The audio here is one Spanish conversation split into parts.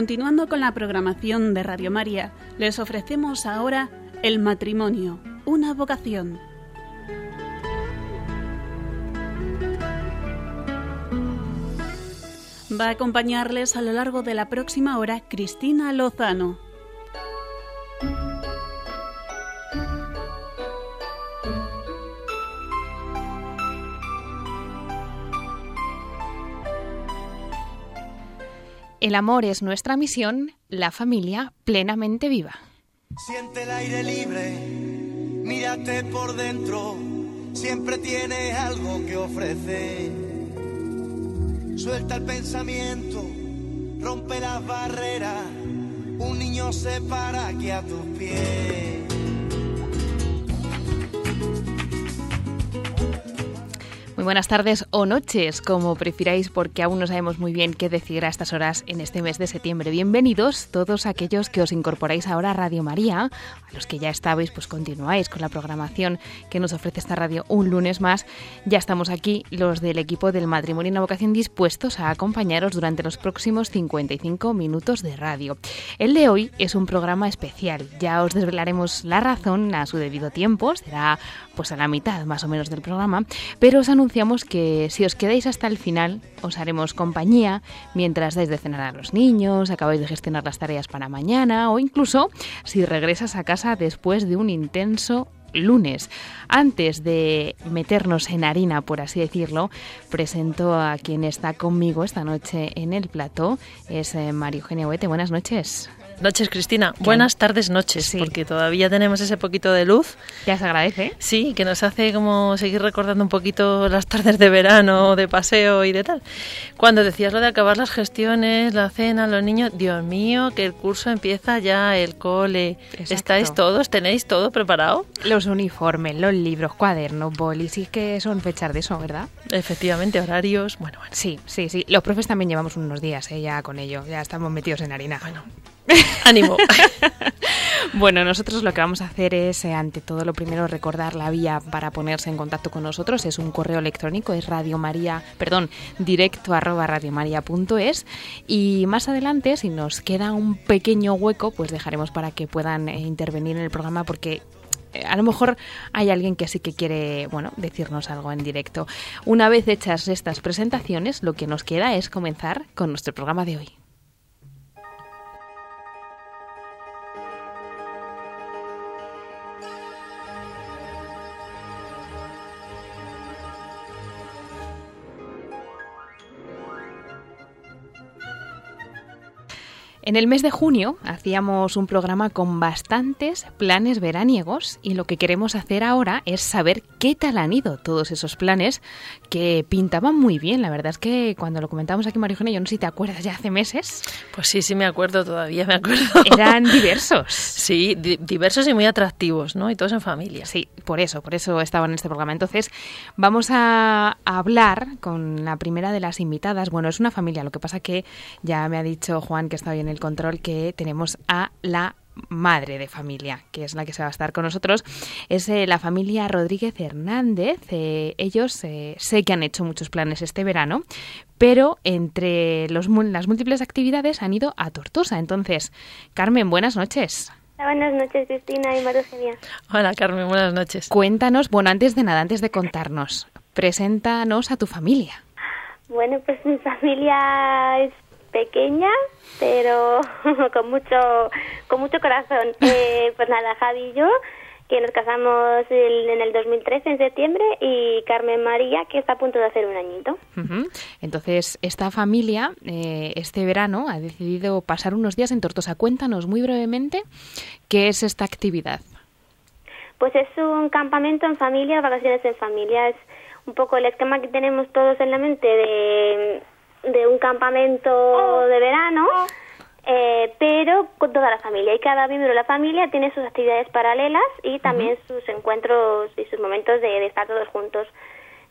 Continuando con la programación de Radio María, les ofrecemos ahora El matrimonio, una vocación. Va a acompañarles a lo largo de la próxima hora Cristina Lozano. El amor es nuestra misión, la familia plenamente viva. Siente el aire libre, mírate por dentro, siempre tiene algo que ofrecer. Suelta el pensamiento, rompe las barreras, un niño se para aquí a tus pies. Muy buenas tardes o noches, como prefiráis, porque aún no sabemos muy bien qué decir a estas horas en este mes de septiembre. Bienvenidos todos aquellos que os incorporáis ahora a Radio María, a los que ya estabais, pues continuáis con la programación que nos ofrece esta radio un lunes más. Ya estamos aquí, los del equipo del Matrimonio y una Vocación, dispuestos a acompañaros durante los próximos 55 minutos de radio. El de hoy es un programa especial. Ya os desvelaremos la razón a su debido tiempo, será pues a la mitad más o menos del programa, pero os anunciamos que si os quedáis hasta el final, os haremos compañía mientras dais de cenar a los niños, acabáis de gestionar las tareas para mañana o incluso si regresas a casa después de un intenso lunes. Antes de meternos en harina, por así decirlo, presento a quien está conmigo esta noche en el plató. Es eh, Mario Eugenio Huete. Buenas noches. Noches, Cristina. Buenas tardes, noches, porque todavía tenemos ese poquito de luz. Ya se agradece. Sí, que nos hace como seguir recordando un poquito las tardes de verano, de paseo y de tal. Cuando decías lo de acabar las gestiones, la cena, los niños, Dios mío, que el curso empieza ya, el cole. ¿Estáis todos? ¿Tenéis todo preparado? Los uniformes, los libros, cuadernos, bolis, y que son fechas de eso, ¿verdad? Efectivamente, horarios, bueno, bueno. Sí, sí, sí. Los profes también llevamos unos días ¿eh? ya con ello, ya estamos metidos en harina. Bueno, ánimo. bueno, nosotros lo que vamos a hacer es, eh, ante todo, lo primero, recordar la vía para ponerse en contacto con nosotros. Es un correo electrónico, es Radio María, perdón, directo arroba radiomaria.es. Y más adelante, si nos queda un pequeño hueco, pues dejaremos para que puedan eh, intervenir en el programa porque eh, a lo mejor hay alguien que sí que quiere, bueno, decirnos algo en directo. Una vez hechas estas presentaciones, lo que nos queda es comenzar con nuestro programa de hoy. En el mes de junio hacíamos un programa con bastantes planes veraniegos y lo que queremos hacer ahora es saber qué tal han ido todos esos planes que pintaban muy bien. La verdad es que cuando lo comentamos aquí, Marijona, yo no sé si te acuerdas ya hace meses. Pues sí, sí me acuerdo, todavía me acuerdo. Eran diversos. Sí, diversos y muy atractivos, ¿no? Y todos en familia. Sí, por eso, por eso estaban en este programa. Entonces, vamos a hablar con la primera de las invitadas. Bueno, es una familia, lo que pasa que ya me ha dicho Juan que está bien el control que tenemos a la madre de familia, que es la que se va a estar con nosotros, es eh, la familia Rodríguez Hernández. Eh, ellos eh, sé que han hecho muchos planes este verano, pero entre los, las múltiples actividades han ido a Tortosa. Entonces, Carmen, buenas noches. Buenas noches, Cristina y María Eugenia. Hola, Carmen, buenas noches. Cuéntanos, bueno, antes de nada, antes de contarnos, preséntanos a tu familia. Bueno, pues mi familia es pequeña, pero con mucho, con mucho corazón. Eh, pues nada, Javi y yo, que nos casamos en el 2013, en septiembre, y Carmen María, que está a punto de hacer un añito. Entonces, esta familia, eh, este verano, ha decidido pasar unos días en Tortosa. Cuéntanos muy brevemente qué es esta actividad. Pues es un campamento en familia, vacaciones en familia. Es un poco el esquema que tenemos todos en la mente de de un campamento oh. de verano, oh. eh, pero con toda la familia. Y cada miembro de la familia tiene sus actividades paralelas y también sus encuentros y sus momentos de, estar todos juntos.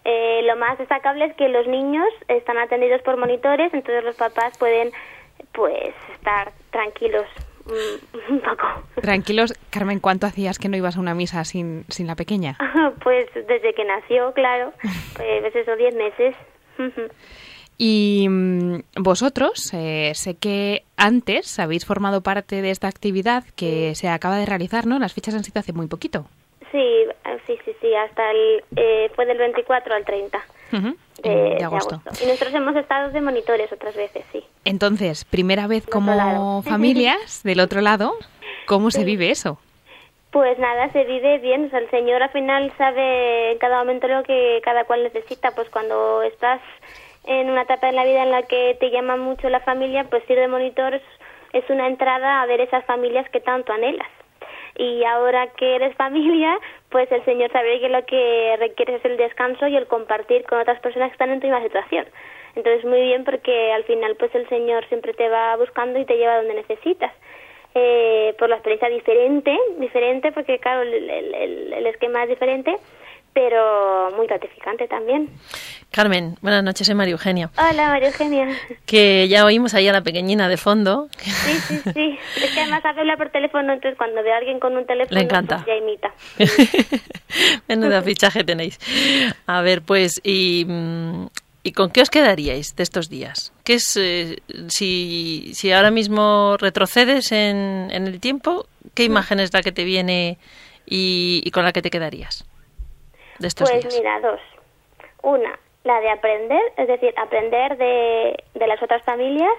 Eh, lo más destacable es que los niños están atendidos por monitores, entonces los papás pueden pues estar tranquilos un poco. Tranquilos, Carmen, ¿cuánto hacías que no ibas a una misa sin, sin la pequeña? pues desde que nació, claro, pues eso, diez meses. Y mm, vosotros, eh, sé que antes habéis formado parte de esta actividad que se acaba de realizar, ¿no? Las fichas han sido hace muy poquito. Sí, ah, sí, sí, sí, hasta el, eh, fue del 24 al 30 Ujú, de, de de agosto. Y nosotros hemos estado de monitores otras veces, sí. Entonces, primera vez Del como familias del otro lado, ¿cómo se vive eso? Pues nada, se vive bien. O sea, el Señor al final sabe en cada momento lo que cada cual necesita. Pues cuando estás en una etapa en la vida en la que te llama mucho la familia, pues ir de monitor es, una entrada a ver esas familias que tanto anhelas. Y ahora que eres familia, pues el Señor sabe que lo que requieres es el descanso y el compartir con otras personas que están en tu misma situación. Entonces muy bien porque al final pues el Señor siempre te va buscando y te lleva donde necesitas eh, por la experiencia diferente, diferente porque claro, el esquema es diferente, pero muy gratificante también. Carmen, buenas noches, soy María Eugenia. Hola, María Eugenia. Que ya oímos ahí a la pequeñina de fondo. Sí, sí, sí. Es que además habla por teléfono, entonces cuando ve a alguien con un teléfono, Le encanta. pues ya imita. Menuda fichaje tenéis. A ver, pues, ¿y, mm, ¿y con qué os quedaríais de estos días? ¿Qué es, eh, si, si ahora mismo retrocedes en, en el tiempo, qué imagen es la que te viene y, y con la que te quedarías de estos Pues días? mira, dos. Una, la de aprender, es decir, aprender de, de las otras familias,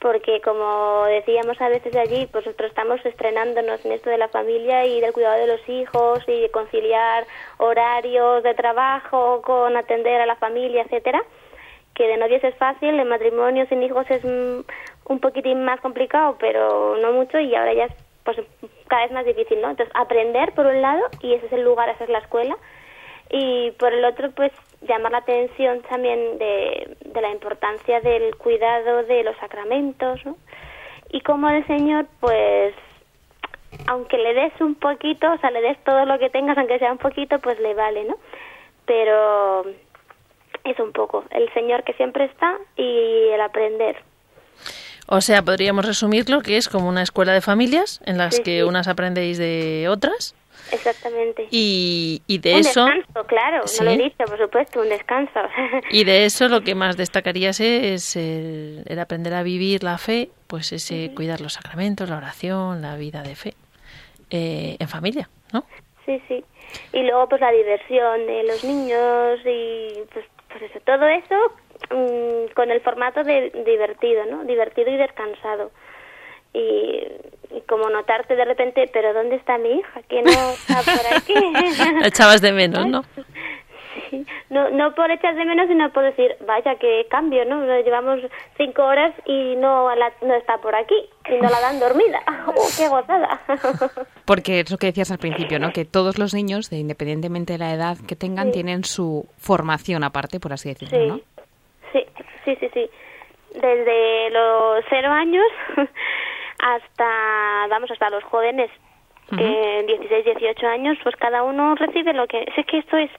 porque como decíamos a veces allí, pues nosotros estamos estrenándonos en esto de la familia y del cuidado de los hijos y de conciliar horarios de trabajo con atender a la familia, etcétera que de novios es fácil, de matrimonio sin hijos es mm, un poquitín más complicado, pero no mucho y ahora ya es pues cada vez más difícil, ¿no? Entonces, aprender por un lado y ese es el lugar, esa es la escuela y por el otro pues llamar la atención también de, de la importancia del cuidado de los sacramentos, ¿no? Y como el Señor pues aunque le des un poquito, o sea, le des todo lo que tengas, aunque sea un poquito, pues le vale, ¿no? Pero es un poco el Señor que siempre está y el aprender. O sea, podríamos resumirlo que es como una escuela de familias en las Sí, que sí. unas aprendéis de otras Exactamente. y, y de un eso descanso, claro, Sí. no lo he dicho, por supuesto, un descanso. y de eso lo que más destacarías es el, el aprender a vivir la fe, pues ese cuidar los sacramentos, la oración, la vida de fe eh, en familia, ¿no? sí, sí. Y luego pues la diversión de los niños y pues, pues eso, todo eso mm, con el formato de divertido, ¿no? Divertido y descansado. Y, y como notarte de repente, pero ¿dónde está mi hija? Que no está por aquí. La echabas de menos, ¿no? Sí, no, no por echar de menos, sino por decir, vaya, qué cambio, ¿no? Nos Llevamos cinco horas y no, la- no está por aquí, y no la dan dormida. ¡Oh, qué gozada! Porque es lo que decías al principio, ¿no? Que todos los niños, de, independientemente de la edad que tengan, Sí. tienen su formación aparte, por así decirlo, ¿no? Sí, sí, sí, sí. Desde los cero años hasta, vamos, hasta los jóvenes, que 16, 18 años, pues cada uno recibe lo que... Es que esto es...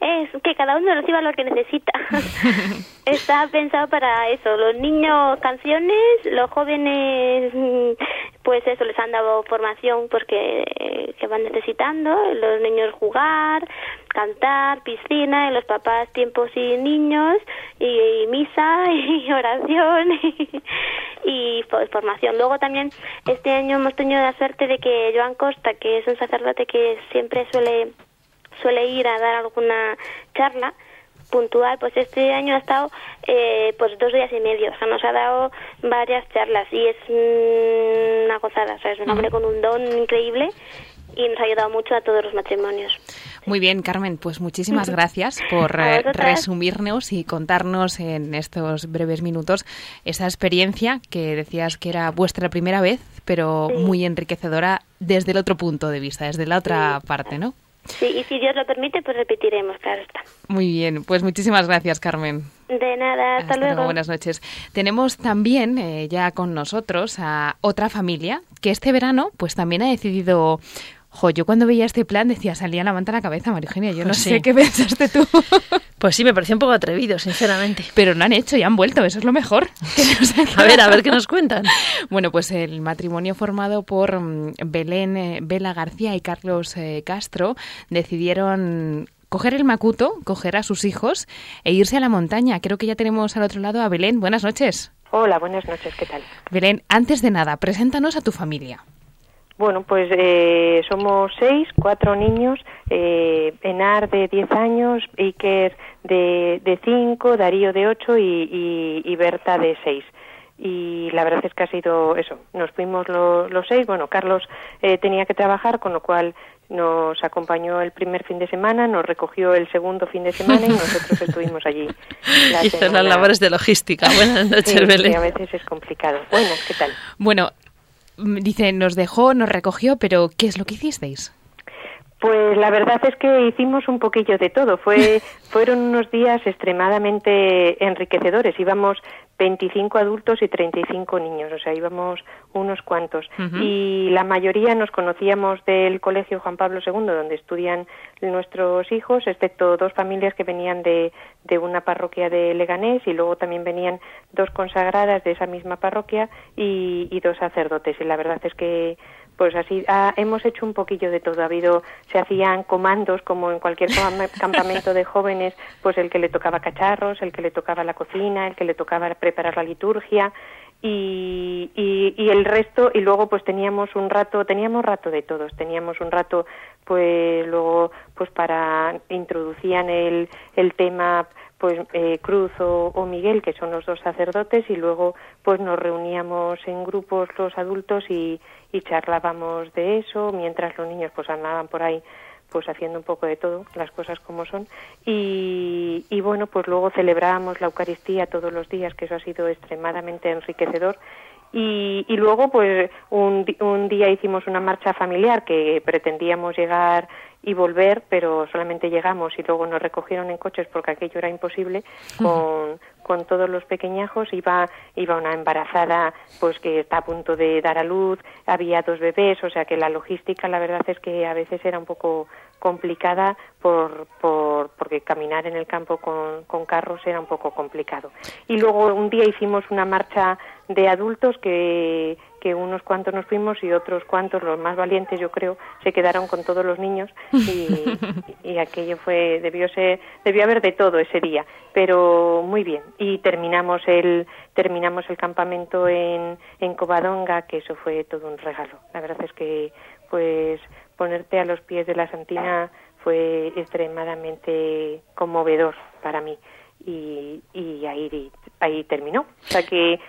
Es que cada uno reciba lo que necesita. Está pensado para eso. Los niños canciones, los jóvenes, mm, pues eso, les han dado formación pues que, que van necesitando. Los niños jugar, cantar, piscina, y los papás tiempo sin niños, y, y misa, y oración, y, y, pues, formación. Luego también este año hemos tenido la suerte de que Joan Costa, que es un sacerdote que siempre suele suele ir a dar alguna charla puntual, pues este año ha estado eh, pues dos días y medio, o sea, nos ha dado varias charlas y es mm, una gozada, o sea, es un hombre con un don increíble y nos ha ayudado mucho a todos los matrimonios. Muy bien, Carmen, pues muchísimas gracias por eh, resumirnos y contarnos en estos breves minutos esa experiencia que decías que era vuestra primera vez, pero Sí. muy enriquecedora desde el otro punto de vista, desde la otra parte, ¿no? Sí, y si Dios lo permite, pues repetiremos, claro está. Muy bien, pues muchísimas gracias, Carmen. De nada, hasta, luego. Buenas noches. Tenemos también eh, ya con nosotros a otra familia que este verano pues también ha decidido... Jo, yo cuando veía este plan decía, salía la manta a la cabeza, María Eugenia. Yo no Pues sé sí. qué pensaste tú. Pues sí, me pareció un poco atrevido, sinceramente. Pero lo han hecho y han vuelto, eso es lo mejor. A ver, a ver qué nos cuentan. Bueno, pues el matrimonio formado por mm, Belén eh, Vela García y Carlos eh, Castro decidieron coger el macuto, coger a sus hijos e irse a la montaña. Creo que ya tenemos al otro lado a Belén. Buenas noches. Hola, buenas noches, ¿qué tal? Belén, antes de nada, preséntanos a tu familia. Bueno, pues eh, somos seis, cuatro niños, eh, Enar de diez años, Iker de, de cinco, Darío de ocho y, y, Berta de seis y la verdad es que ha sido eso. Nos fuimos los seis. Bueno, Carlos eh, tenía que trabajar, con lo cual nos acompañó el primer fin de semana, nos recogió el segundo fin de semana y nosotros estuvimos allí. Hizo las labores de logística. Buenas noches, Belén. a veces es complicado. Buenas, ¿qué tal? Bueno, dice, nos dejó, nos recogió, pero ¿qué es lo que hicisteis? Pues la verdad es que hicimos un poquillo de todo. Fue, fueron unos días extremadamente enriquecedores. Íbamos 25 adultos y 35 niños, o sea, íbamos unos cuantos. Y la mayoría nos conocíamos del Colegio Juan Pablo II, donde estudian nuestros hijos, excepto dos familias que venían de, de una parroquia de Leganés y luego también venían dos consagradas de esa misma parroquia y, y dos sacerdotes. Y la verdad es que pues así ah, hemos hecho un poquillo de todo. Ha habido, se hacían comandos como en cualquier campamento de jóvenes, pues el que le tocaba cacharros, el que le tocaba la cocina, el que le tocaba preparar la liturgia y, y, el resto y luego pues teníamos un rato, teníamos rato de todos, teníamos un rato pues luego pues para introducían el, el tema pues eh, Cruz o, Miguel, que son los dos sacerdotes, y luego pues nos reuníamos en grupos los adultos y, y charlábamos de eso, mientras los niños pues andaban por ahí pues haciendo un poco de todo, las cosas como son. Y, y bueno, pues luego celebrábamos la Eucaristía todos los días, que eso ha sido extremadamente enriquecedor. Y, y luego, pues un, un día hicimos una marcha familiar que pretendíamos llegar y volver, pero solamente llegamos y luego nos recogieron en coches porque aquello era imposible con, con todos los pequeñajos. Iba, iba una embarazada pues que está a punto de dar a luz, había dos bebés, o sea que la logística la verdad es que a veces era un poco complicada por, por, porque caminar en el campo con, con carros era un poco complicado. Y luego un día hicimos una marcha de adultos que que unos cuantos nos fuimos y otros cuantos, los más valientes yo creo, se quedaron con todos los niños y, y aquello fue, debió ser, debió haber de todo ese día, pero muy bien. Y terminamos el, terminamos el campamento en, en Covadonga, que eso fue todo un regalo. La verdad es que, pues, ponerte a los pies de la Santina fue extremadamente conmovedor para mí y, y ahí, ahí terminó. O sea que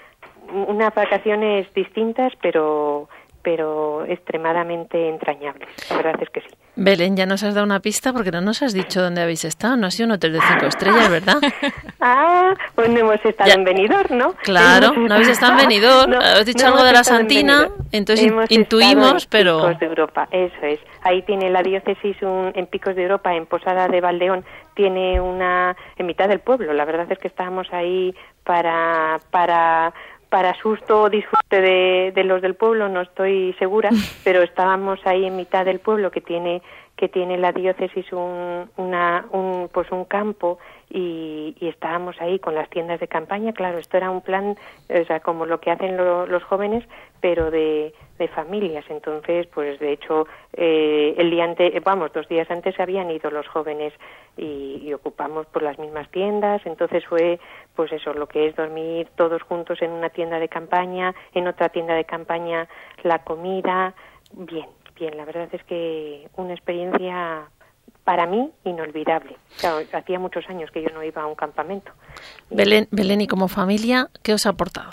unas vacaciones distintas, pero pero extremadamente entrañables. La verdad es que sí. Belén, ya nos has dado una pista porque no nos has dicho dónde habéis estado. No ha sido un hotel de cinco estrellas, ¿verdad? ah, pues no hemos estado en Benidorm, ¿no? Claro, no habéis estado en Benidorm. has dicho algo de la Santina, entonces intuimos, pero... Picos de Europa, eso es. Ahí tiene la diócesis un, en Picos de Europa, en Posada de Valdeón, tiene una en mitad del pueblo. La verdad es que estábamos ahí para para para susto o disfrute de, los del pueblo, no estoy segura, pero estábamos ahí en mitad del pueblo que tiene que tiene la diócesis un, una, un, pues un campo y, estábamos ahí con las tiendas de campaña. Claro, esto era un plan, o sea, como lo que hacen los jóvenes, pero de, de familias. Entonces, pues de hecho, eh, el día antes, vamos, dos días antes habían ido los jóvenes y, ocupamos por las mismas tiendas. Entonces fue, pues eso, lo que es dormir todos juntos en una tienda de campaña, en otra tienda de campaña la comida. Bien, bien. La verdad es que una experiencia para mí inolvidable. hacía muchos años que yo no iba a un campamento. Belén, Belén, y como familia, ¿qué os ha aportado?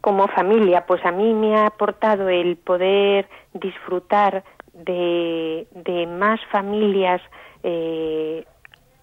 Como familia, pues a mí me ha aportado el poder disfrutar de, de más familias eh,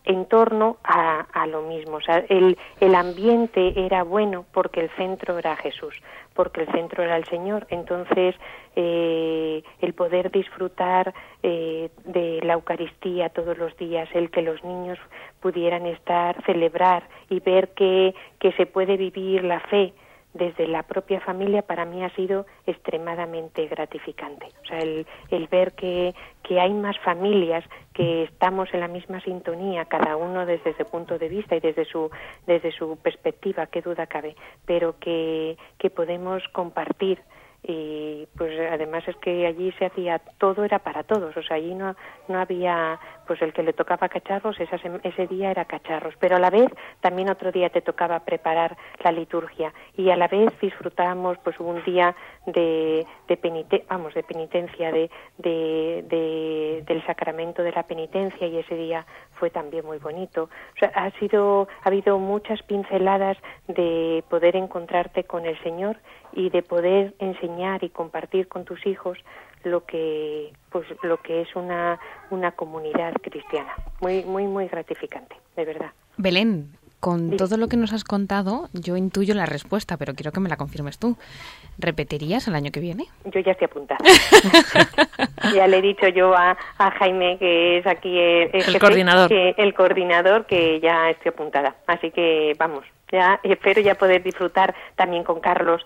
en torno a, lo mismo. El, el ambiente era bueno porque el centro era Jesús, porque el centro era el Señor. Entonces, eh, el poder disfrutar eh, de la Eucaristía todos los días, el que los niños pudieran estar, celebrar y ver que, que se puede vivir la fe desde la propia familia para mí ha sido extremadamente gratificante. O sea, el, el ver que, que, hay más familias que estamos en la misma sintonía, cada uno desde su punto de vista y desde su, desde su perspectiva, qué duda cabe, pero que, que podemos compartir y pues además es que allí se hacía todo era para todos o sea allí no no había pues el que le tocaba cacharros esa, ese día era cacharros pero a la vez también otro día te tocaba preparar la liturgia y a la vez disfrutábamos pues un día de, de penite, vamos de penitencia de, de, del sacramento de la penitencia y ese día fue también muy bonito. O sea ha sido ha habido muchas pinceladas de poder encontrarte con el Señor y de poder enseñar y compartir con tus hijos lo que pues lo que es una una comunidad cristiana muy muy muy gratificante de verdad Belén con todo lo que nos has contado, yo intuyo la respuesta, pero quiero que me la confirmes tú. ¿Repetirías el año que viene? Yo ya estoy apuntada. ya le he dicho yo a, a Jaime, que es aquí el, coordinador. Que, el coordinador, que ya estoy apuntada. Así que vamos, ya espero ya poder disfrutar también con Carlos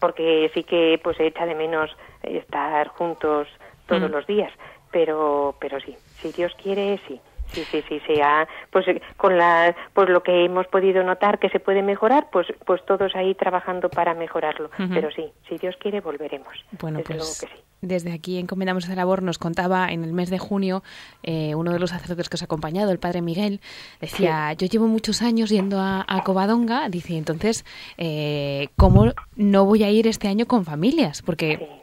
porque sí que pues echa de menos estar juntos todos mm. los días, pero pero sí, si Dios quiere, sí. Sí, sí, sí, sí. pues eh, con la, pues lo que hemos podido notar que se puede mejorar, pues, pues todos ahí trabajando para mejorarlo. Pero sí, si Dios quiere volveremos. Bueno, pues desde aquí encomendamos esa labor. Nos contaba en el mes de junio eh, uno de los sacerdotes que os ha acompañado, el padre Miguel, decía: yo llevo muchos años yendo a, a Covadonga, dice entonces eh, cómo no voy a ir este año con familias, porque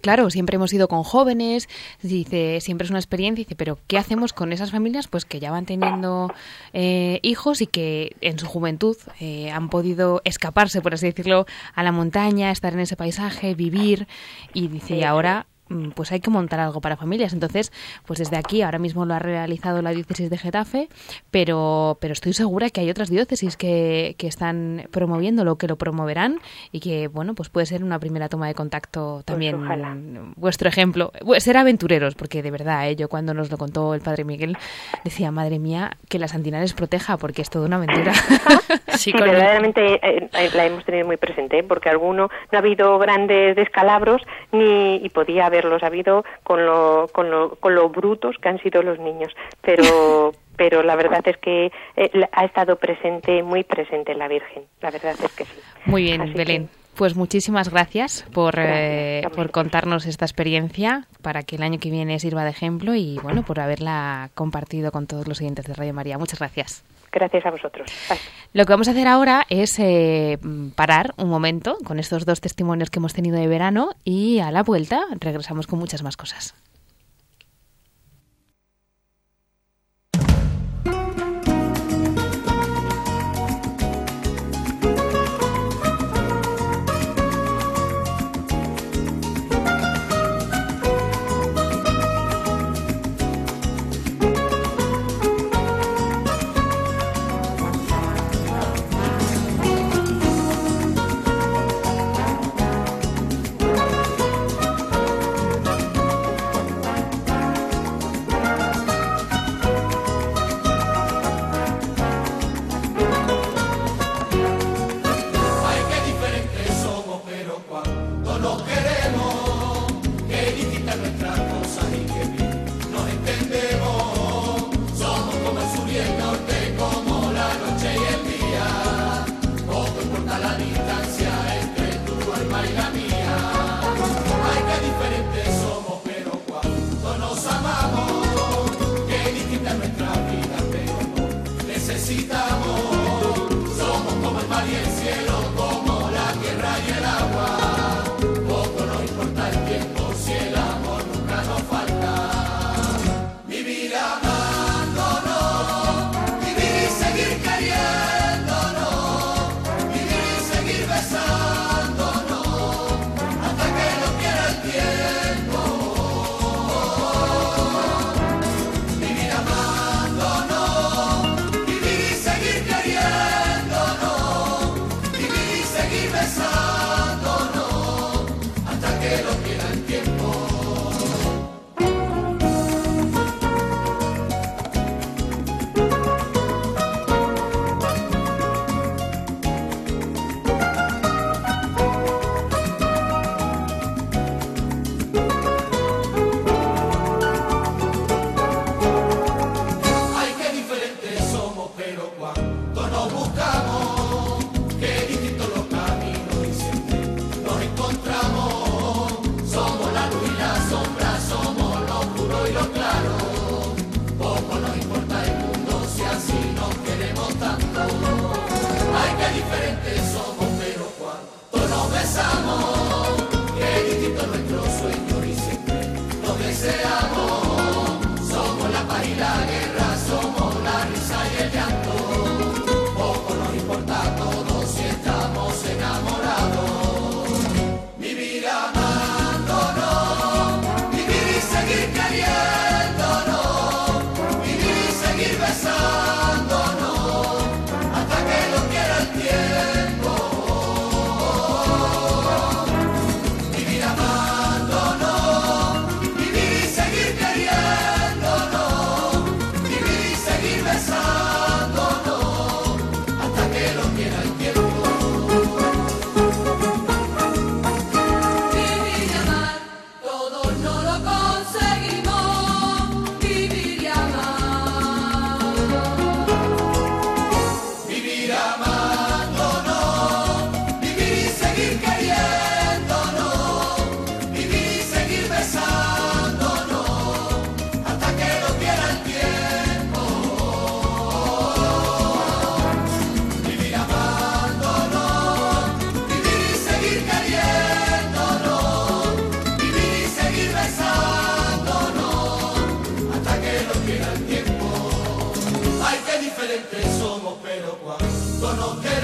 Claro, siempre hemos ido con jóvenes, dice, siempre es una experiencia, dice, pero ¿qué hacemos con esas familias? Pues que ya van teniendo eh, hijos y que en su juventud eh, han podido escaparse, por así decirlo, a la montaña, estar en ese paisaje, vivir, y dice, y ahora pues hay que montar algo para familias. Entonces, pues desde aquí, ahora mismo lo ha realizado la diócesis de Getafe, pero, pero estoy segura que hay otras diócesis que, que están promoviéndolo, que lo promoverán y que, bueno, pues puede ser una primera toma de contacto pues también. vuestro ejemplo. Ser aventureros, porque de verdad, ¿eh? yo cuando nos lo contó el padre Miguel, decía, madre mía, que la Santina les proteja, porque es toda una aventura. sí, verdaderamente eh, eh, la hemos tenido muy presente, porque alguno no ha habido grandes descalabros ni y podía haber haberlo sabido con lo, con lo, con lo brutos que han sido los niños. Pero, pero la verdad es que eh, ha estado presente, muy presente la Virgen. La verdad es que sí. Muy bien, Belén. Pues muchísimas gracias por, eh, por contarnos esta experiencia para que el año que viene sirva de ejemplo y bueno, por haberla compartido con todos los oyentes de Radio María. Muchas gracias. Gracias a vosotros. Lo que vamos a hacer ahora es eh, parar un momento con estos dos testimonios que hemos tenido de verano y a la vuelta regresamos con muchas más cosas. Conocer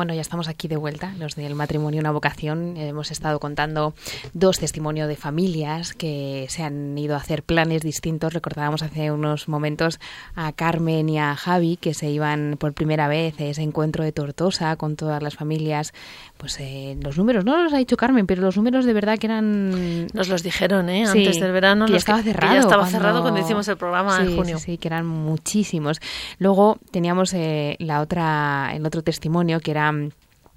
Bueno, ya estamos aquí de vuelta, los del matrimonio una vocación. Hemos estado contando dos testimonios de familias que se han ido a hacer planes distintos. Recordábamos hace unos momentos a Carmen y a Javi que se iban por primera vez a ese encuentro de Tortosa con todas las familias. Pues eh, los números, no los ha dicho Carmen, pero los números de verdad que eran... Nos los dijeron, ¿eh? Antes del verano. Que ya estaba cerrado. ya estaba cerrado cuando hicimos el programa en junio. Sí, sí, que eran muchísimos. Luego teníamos eh, la otra, el otro testimonio que era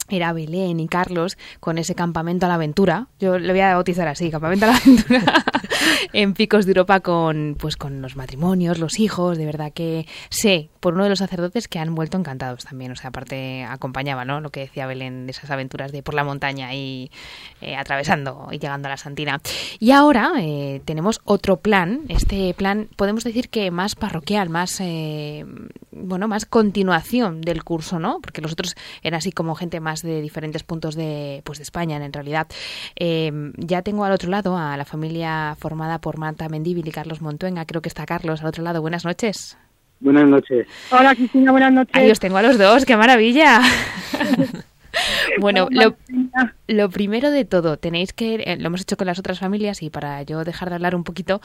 era Belén y Carlos con ese campamento a la aventura. Yo le voy a bautizar así, campamento a la aventura en Picos de Europa con pues con los matrimonios, los hijos, de verdad que sé por uno de los sacerdotes que han vuelto encantados también, o sea, aparte acompañaba, ¿no? Lo que decía Belén de esas aventuras de por la montaña y eh, atravesando y llegando a la Santina. Y ahora eh, tenemos otro plan, este plan podemos decir que más parroquial, más eh, bueno, más continuación del curso, ¿no? Porque los otros eran así como gente más de diferentes puntos de, pues de España, en realidad. ya tengo al otro lado a la familia formada por Marta Mendíbil y Carlos Montuenga. Creo que está Carlos al otro lado. Buenas noches. Buenas noches. Hola Cristina, buenas noches. Ahí os tengo a los dos, qué maravilla. bueno, lo, lo, primero de todo, tenéis que, eh, lo hemos hecho con las otras familias y para yo dejar de hablar un poquito,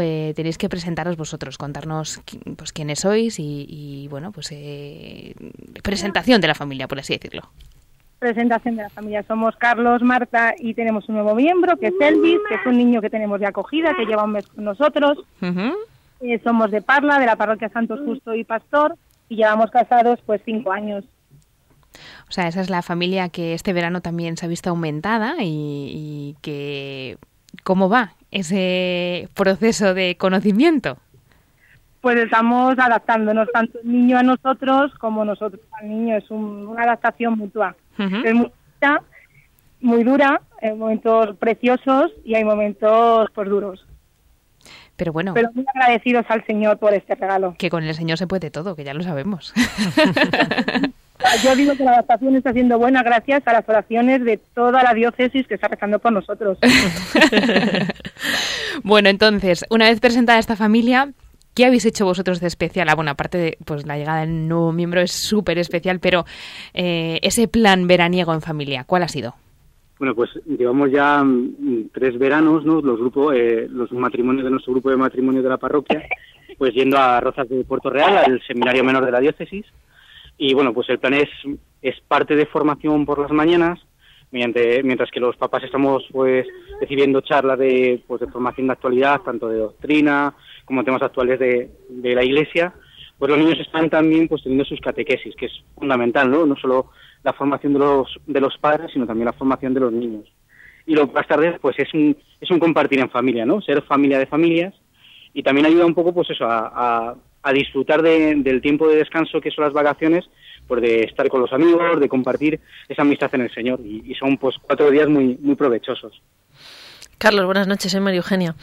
eh, tenéis que presentaros vosotros, contarnos pues quiénes sois y, bueno, pues eh, presentación de la familia, por así decirlo. Presentación de la familia. Somos Carlos, Marta y tenemos un nuevo miembro que es Elvis, que es un niño que tenemos de acogida, que lleva un mes con nosotros. Eh, somos de Parla, de la parroquia Santos Justo y Pastor, y llevamos casados pues cinco años. O sea, esa es la familia que este verano también se ha visto aumentada y, que... ¿Cómo va ese proceso de conocimiento? Pues estamos adaptándonos, tanto el niño a nosotros como nosotros al niño. Es una adaptación mutua. Es muy, muy dura, hay momentos preciosos y hay momentos pues duros. Pero bueno. Pero muy agradecidos al Señor por este regalo. Que con el Señor se puede todo, que ya lo sabemos. Yo digo que la adaptación está siendo buena gracias a las oraciones de toda la diócesis que está rezando por nosotros. bueno, entonces, una vez presentada esta familia, ¿Qué habéis hecho vosotros de especial? Ah, bueno, aparte de pues, la llegada del nuevo miembro es súper especial, pero eh, ese plan veraniego en familia, ¿cuál ha sido? Bueno, pues llevamos ya mm, tres veranos, ¿no? Los grupos, eh, los matrimonios de nuestro grupo de matrimonio de la parroquia, pues yendo a Rozas de Puerto Real, al seminario menor de la diócesis. Y bueno, pues el plan es, es parte de formación por las mañanas, mediante, mientras que los papás estamos pues recibiendo charlas de, pues, de formación de actualidad, tanto de doctrina como temas actuales de, de la iglesia, pues los niños están también pues teniendo sus catequesis, que es fundamental, ¿no? No solo la formación de los, de los padres, sino también la formación de los niños. Y lo más tarde, pues es un, es un compartir en familia, ¿no? Ser familia de familias y también ayuda un poco, pues eso, a, a, disfrutar del tiempo de descanso que son las vacaciones, pues de estar con los amigos, de compartir esa amistad en el Señor. Y, son pues cuatro días muy, muy provechosos. Carlos, buenas noches, soy María Eugenia.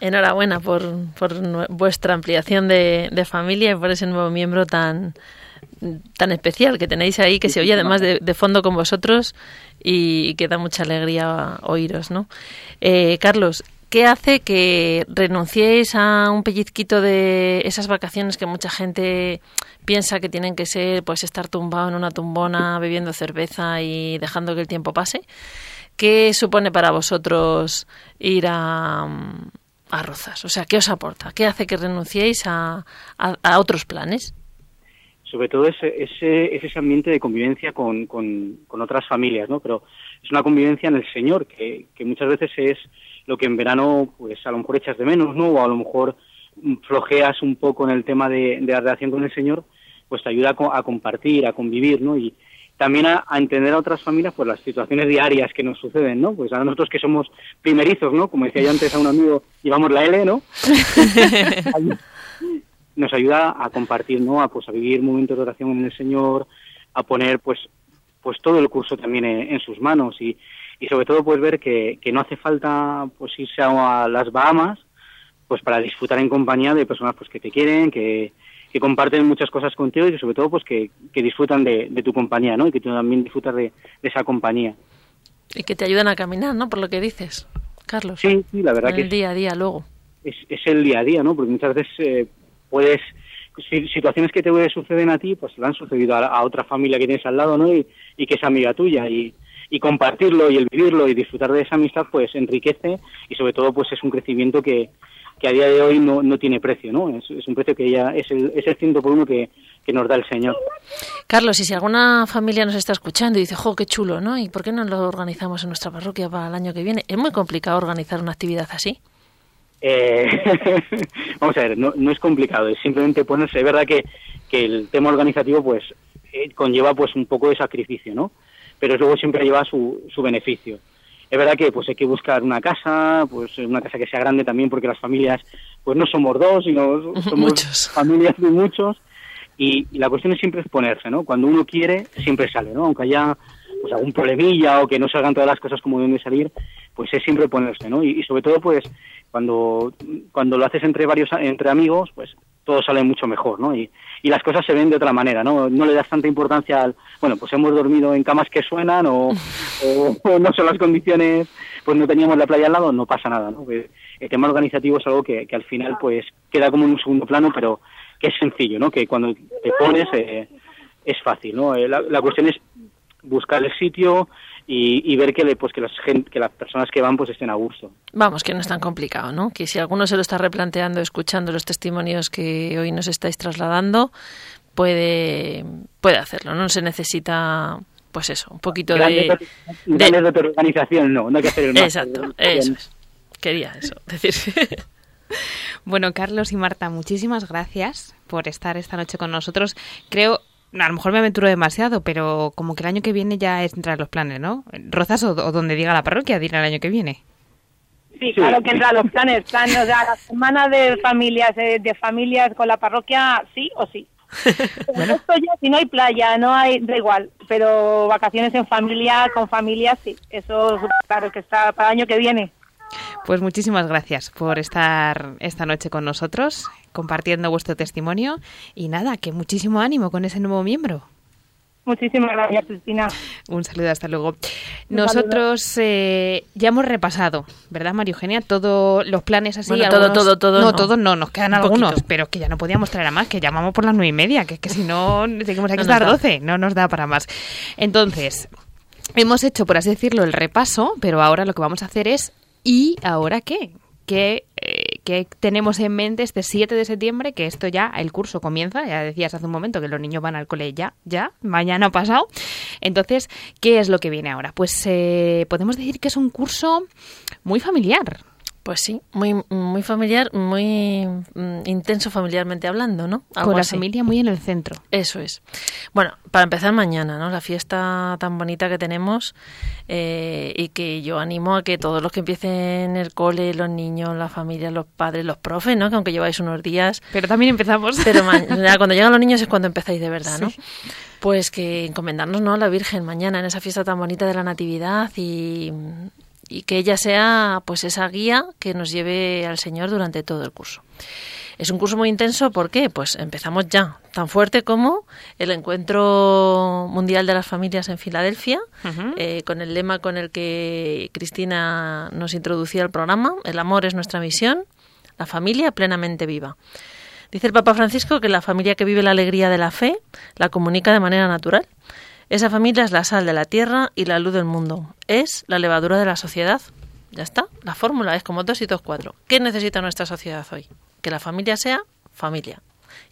Enhorabuena por, por vuestra ampliación de, de, familia y por ese nuevo miembro tan, tan especial que tenéis ahí, que se oye además de, fondo con vosotros y que da mucha alegría oíros, ¿no? Eh, Carlos, ¿qué hace que renunciéis a un pellizquito de esas vacaciones que mucha gente piensa que tienen que ser, pues estar tumbado en una tumbona bebiendo cerveza y dejando que el tiempo pase? ¿Qué supone para vosotros ir a, a Rozas? O sea, ¿qué os aporta? ¿Qué hace que renunciéis a, a otros planes? sobre todo ese, ese, ese ambiente de convivencia con, con, otras familias, ¿no? Pero es una convivencia en el Señor, que, que, muchas veces es lo que en verano, pues a lo mejor echas de menos, ¿no? O a lo mejor flojeas un poco en el tema de, la relación con el Señor, pues te ayuda a, compartir, a convivir, ¿no? Y también a, entender a otras familias, pues las situaciones diarias que nos suceden, ¿no? Pues a nosotros que somos primerizos, ¿no? Como decía yo antes a un amigo, llevamos la L, ¿no? nos ayuda a compartir, ¿no? A, pues, a vivir momentos de oración en el Señor, a poner, pues, pues todo el curso también en, sus manos y, y sobre todo, pues, ver que, que no hace falta, pues, irse a, las Bahamas, pues, para disfrutar en compañía de personas, pues, que te quieren, que, que comparten muchas cosas contigo y sobre todo, pues, que, que disfrutan de, de, tu compañía, ¿no? Y que tú también disfrutas de, esa compañía. Y que te ayudan a caminar, ¿no? Por lo que dices, Carlos. Sí, sí, la verdad que... el día a día luego. Es, es el día a día, ¿no? Porque muchas veces... Eh, puedes situaciones que te suceden a ti, pues le han sucedido a, otra familia que tienes al lado, ¿no? Y, y que es amiga tuya y, y compartirlo y el vivirlo y disfrutar de esa amistad, pues enriquece y sobre todo, pues es un crecimiento que, que a día de hoy no, no tiene precio, ¿no? Es, es un precio que ya es el, es el ciento por uno que, que nos da el Señor. Carlos, y si alguna familia nos está escuchando y dice, jo, qué chulo, ¿no? ¿Y por qué no lo organizamos en nuestra parroquia para el año que viene? ¿Es muy complicado organizar una actividad así? Eh, vamos a ver, no, no es complicado, es simplemente ponerse, es verdad que, que el tema organizativo pues eh, conlleva pues un poco de sacrificio, ¿no? Pero luego siempre lleva su, su beneficio. Es verdad que pues hay que buscar una casa, pues una casa que sea grande también porque las familias pues no somos dos, sino somos familias de muchos y, la cuestión es siempre exponerse, ¿no? Cuando uno quiere, siempre sale, ¿no? Aunque haya pues algún problemilla o que no salgan todas las cosas como deben de salir, pues es siempre ponerse, ¿no? Y, sobre todo, pues, cuando, cuando lo haces entre varios, entre amigos, pues todo sale mucho mejor, ¿no? Y, y las cosas se ven de otra manera, ¿no? No le das tanta importancia al, bueno, pues hemos dormido en camas que suenan o, o, no son las condiciones, pues no teníamos la playa al lado, no pasa nada, ¿no? El tema organizativo es algo que, que al final, pues, queda como en un segundo plano, pero que es sencillo, ¿no? Que cuando te pones eh, es fácil, ¿no? Eh, la, cuestión es buscar el sitio y, ver que, pues, que, las que las personas que van pues estén a gusto. Vamos, que no es tan complicado, ¿no? Que si alguno se lo está replanteando escuchando los testimonios que hoy nos estáis trasladando, puede, puede hacerlo, no se necesita pues eso, un poquito de, de, organización, no, no hay que hacer el más. Exacto, eso es. Quería eso, decir. Bueno, Carlos y Marta, muchísimas gracias por estar esta noche con nosotros. Creo, a lo mejor me aventuro demasiado, pero como que el año que viene ya es entrar los planes, ¿no? Rozas o, donde diga la parroquia, dirá el año que viene. Sí, claro que entra los planes. Plan, o sea, la semana de familias, eh, de familias con la parroquia, sí o sí. bueno. Esto ya, si no hay playa, no hay, da igual, pero vacaciones en familia, con familia, sí. Eso, claro, que está para el año que viene. Pues muchísimas gracias por estar esta noche con nosotros, compartiendo vuestro testimonio y nada, que muchísimo ánimo con ese nuevo miembro. Muchísimas gracias, Cristina. Un saludo, hasta luego. Nosotros eh, ya hemos repasado, ¿verdad, María Eugenia? Todos los planes así. todo, todo, todo. No, todos no, nos quedan algunos, pero que ya no podíamos traer a más, que llamamos por las nueve y media, que es que si no, tenemos que estar doce, no nos da para más. Entonces, hemos hecho, por así decirlo, el repaso, pero ahora lo que vamos a hacer es ¿Y ahora qué? ¿Qué, eh, tenemos en mente este 7 de septiembre? Que esto ya, el curso comienza, ya decías hace un momento que los niños van al cole ya, ya, mañana pasado. Entonces, ¿qué es lo que viene ahora? Pues eh, podemos decir que es un curso muy familiar, pues sí, muy muy familiar, muy mm, intenso familiarmente hablando, ¿no? Con la familia muy en el centro. Eso es. Bueno, para empezar mañana, ¿no? La fiesta tan bonita que tenemos eh, y que yo animo a que todos los que empiecen el cole, los niños, la familia, los padres, los profes, ¿no? Que aunque lleváis unos días... Pero también empezamos. Pero cuando llegan los niños es cuando empezáis de verdad, ¿no? Pues que encomendarnos, ¿no? A la Virgen mañana en esa fiesta tan bonita de la Natividad y y que ella sea pues esa guía que nos lleve al Señor durante todo el curso. Es un curso muy intenso, ¿por qué? Pues empezamos ya, tan fuerte como el Encuentro Mundial de las Familias en Filadelfia, eh, con el lema con el que Cristina nos introducía al programa, El amor es nuestra misión, la familia plenamente viva. Dice el Papa Francisco que la familia que vive la alegría de la fe la comunica de manera natural esa familia es la sal de la tierra y la luz del mundo. Es la levadura de la sociedad. Ya está. La fórmula es como 2 y 2, 4. ¿Qué necesita nuestra sociedad hoy? Que la familia sea familia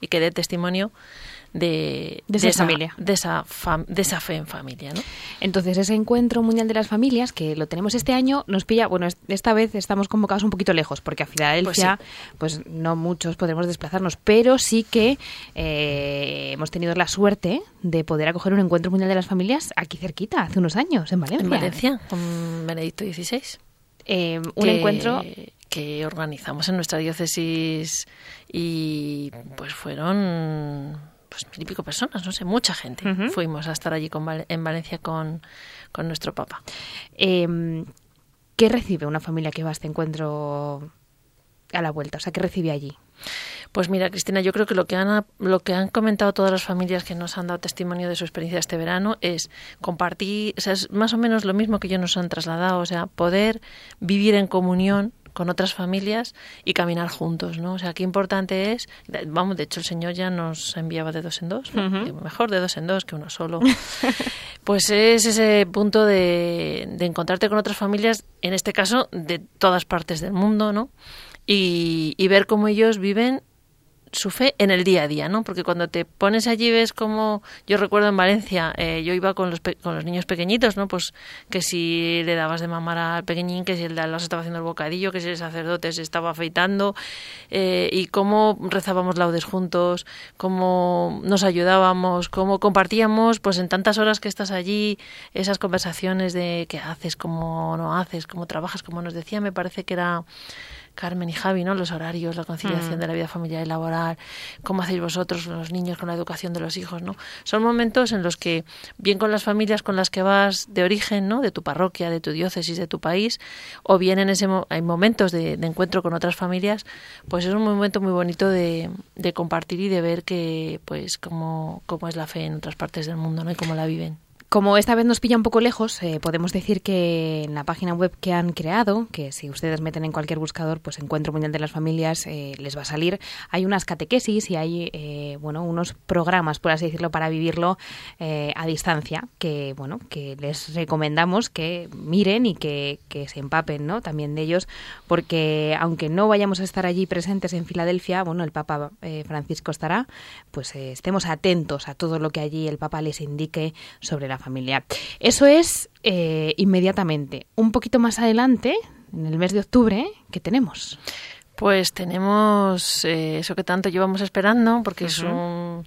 y que dé testimonio de, esa, familia. De esa, de esa fe en familia. ¿no? Entonces, ese encuentro mundial de las familias, que lo tenemos este año, nos pilla, bueno, esta vez estamos convocados un poquito lejos, porque a Filadelfia, pues, pues no muchos podremos desplazarnos, pero sí que eh, hemos tenido la suerte de poder acoger un encuentro mundial de las familias aquí cerquita, hace unos años, en Valencia. En Valencia, con Benedicto XVI. Eh, un encuentro que organizamos en nuestra diócesis y pues fueron pues mil y pico personas, no sé, mucha gente. Fuimos a estar allí con, en Valencia con, con nuestro Papa. Em, ¿Qué recibe una familia que va a este encuentro a la vuelta? O sea, ¿qué recibe allí? Pues mira, Cristina, yo creo que lo que han lo que han comentado todas las familias que nos han dado testimonio de su experiencia este verano es compartir, o sea, es más o menos lo mismo que ellos nos han trasladado, o sea, poder vivir en comunión con otras familias y caminar juntos, ¿no? O sea, qué importante es, vamos, de hecho el Señor ya nos enviaba de dos en dos, mejor de dos en dos que uno solo. pues es ese punto de, de encontrarte con otras familias, en este caso de todas partes del mundo, ¿no? Y, y ver cómo ellos viven su fe en el día a día, ¿no? Porque cuando te pones allí ves como yo recuerdo en Valencia, eh, yo iba con los, con los niños pequeñitos, ¿no? Pues que si le dabas de mamar al pequeñín, que si el de al estaba haciendo el bocadillo, que si el sacerdote se estaba afeitando eh, y cómo rezábamos laudes juntos, cómo nos ayudábamos, cómo compartíamos, pues en tantas horas que estás allí, esas conversaciones de qué haces, cómo no haces, cómo trabajas, como nos decía, me parece que era Carmen y Javi, ¿no? Los horarios, la conciliación mm. de la vida familiar y laboral, cómo hacéis vosotros los niños con la educación de los hijos, ¿no? Son momentos en los que, bien con las familias con las que vas de origen, ¿no? De tu parroquia, de tu diócesis, de tu país, o bien en ese hay momentos de, encuentro con otras familias, pues es un momento muy bonito de, de compartir y de ver que, pues, cómo, cómo es la fe en otras partes del mundo, ¿no? Y cómo la viven. Como esta vez nos pilla un poco lejos, eh, podemos decir que en la página web que han creado, que si ustedes meten en cualquier buscador, pues Encuentro Mundial de las Familias, eh, les va a salir. Hay unas catequesis y hay, eh, bueno, unos programas, por así decirlo, para vivirlo a distancia, que, bueno, que les recomendamos que miren y que, que se empapen, ¿no? También de ellos, porque aunque no vayamos a estar allí presentes en Filadelfia, bueno, el Papa Francisco estará, pues estemos atentos a todo lo que allí el Papa les indique sobre la familia. Eso es eh, inmediatamente. Un poquito más adelante, en el mes de octubre, ¿qué tenemos? Pues tenemos eh, eso que tanto llevamos esperando, porque es un